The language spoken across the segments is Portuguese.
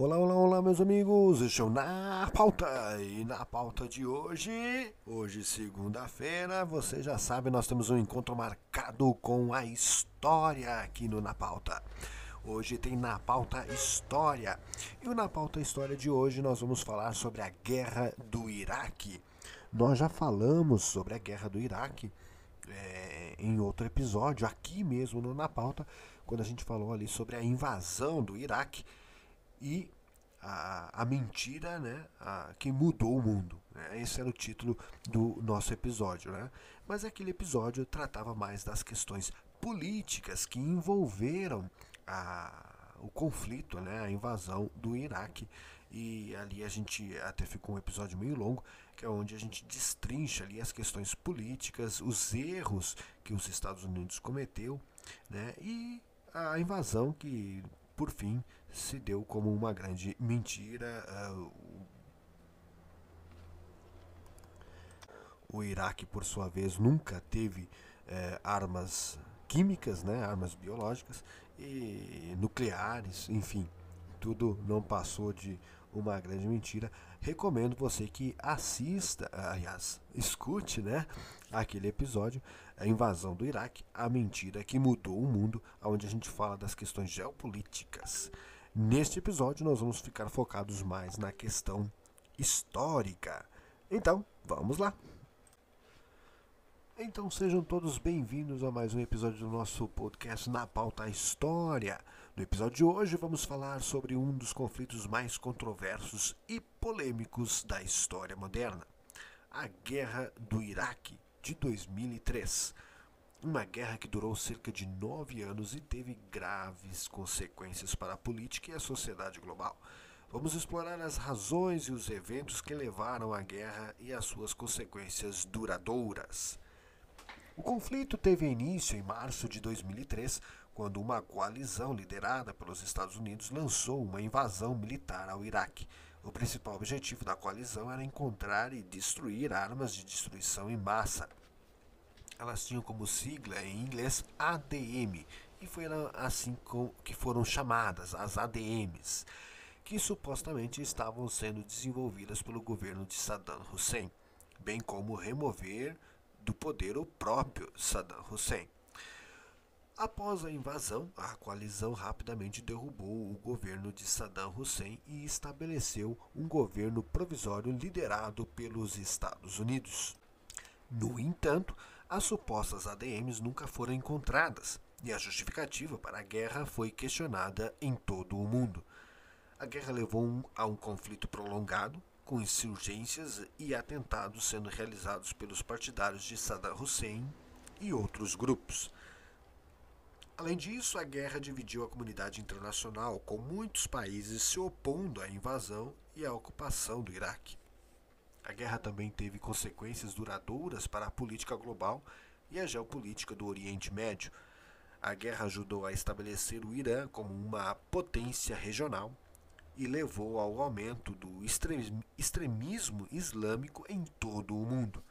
Olá, olá, olá, meus amigos. Estou na pauta e na pauta de hoje, hoje segunda-feira, você já sabe, nós temos um encontro marcado com a história aqui no Na Pauta. Hoje tem Na Pauta História. E o Na Pauta História de hoje nós vamos falar sobre a Guerra do Iraque. Nós já falamos sobre a Guerra do Iraque é, em outro episódio, aqui mesmo no Na Pauta, quando a gente falou ali sobre a invasão do Iraque e a, a mentira né, a, que mudou o mundo. Né? Esse era o título do nosso episódio. Né? Mas aquele episódio tratava mais das questões políticas que envolveram a, o conflito, né, a invasão do Iraque. E ali a gente até ficou um episódio meio longo, que é onde a gente destrincha ali as questões políticas, os erros que os Estados Unidos cometeu, né, e a invasão que por fim se deu como uma grande mentira. Uh, o Iraque, por sua vez, nunca teve uh, armas químicas, né, armas biológicas e nucleares, enfim, tudo não passou de uma grande mentira. Recomendo você que assista, aliás, escute, né, aquele episódio, a invasão do Iraque, a mentira que mudou o mundo, onde a gente fala das questões geopolíticas. Neste episódio nós vamos ficar focados mais na questão histórica. Então, vamos lá. Então sejam todos bem-vindos a mais um episódio do nosso podcast Na Pauta História. No episódio de hoje vamos falar sobre um dos conflitos mais controversos e polêmicos da história moderna, a Guerra do Iraque de 2003. Uma guerra que durou cerca de nove anos e teve graves consequências para a política e a sociedade global. Vamos explorar as razões e os eventos que levaram à guerra e as suas consequências duradouras. O conflito teve início em março de 2003, quando uma coalizão liderada pelos Estados Unidos lançou uma invasão militar ao Iraque. O principal objetivo da coalizão era encontrar e destruir armas de destruição em massa. Elas tinham como sigla em inglês ADM, e foi assim que foram chamadas as ADMs, que supostamente estavam sendo desenvolvidas pelo governo de Saddam Hussein, bem como remover do poder o próprio Saddam Hussein. Após a invasão, a coalizão rapidamente derrubou o governo de Saddam Hussein e estabeleceu um governo provisório liderado pelos Estados Unidos. No entanto, as supostas ADMs nunca foram encontradas e a justificativa para a guerra foi questionada em todo o mundo. A guerra levou a um conflito prolongado, com insurgências e atentados sendo realizados pelos partidários de Saddam Hussein e outros grupos. Além disso, a guerra dividiu a comunidade internacional, com muitos países se opondo à invasão e à ocupação do Iraque. A guerra também teve consequências duradouras para a política global e a geopolítica do Oriente Médio. A guerra ajudou a estabelecer o Irã como uma potência regional e levou ao aumento do extremismo islâmico em todo o mundo.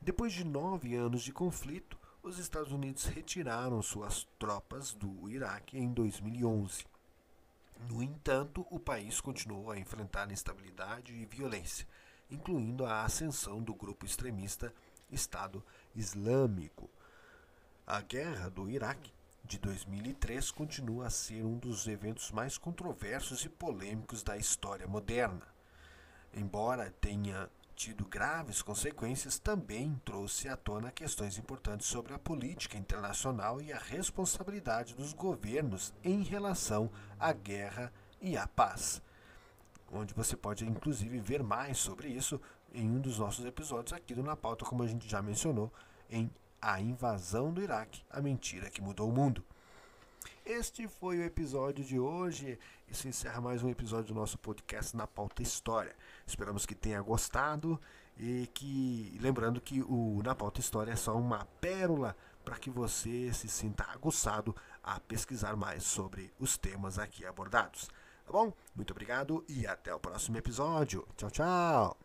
Depois de nove anos de conflito, os Estados Unidos retiraram suas tropas do Iraque em 2011. No entanto, o país continuou a enfrentar instabilidade e violência, incluindo a ascensão do grupo extremista Estado Islâmico. A guerra do Iraque de 2003 continua a ser um dos eventos mais controversos e polêmicos da história moderna. Embora tenha tido graves consequências, também trouxe à tona questões importantes sobre a política internacional e a responsabilidade dos governos em relação à guerra e à paz. Onde você pode inclusive ver mais sobre isso em um dos nossos episódios aqui do Na Pauta, como a gente já mencionou, em a invasão do Iraque, a mentira que mudou o mundo. Este foi o episódio de hoje. Isso encerra mais um episódio do nosso podcast na pauta História. Esperamos que tenha gostado e que lembrando que o na pauta História é só uma pérola para que você se sinta aguçado a pesquisar mais sobre os temas aqui abordados. Tá bom? Muito obrigado e até o próximo episódio. Tchau, tchau.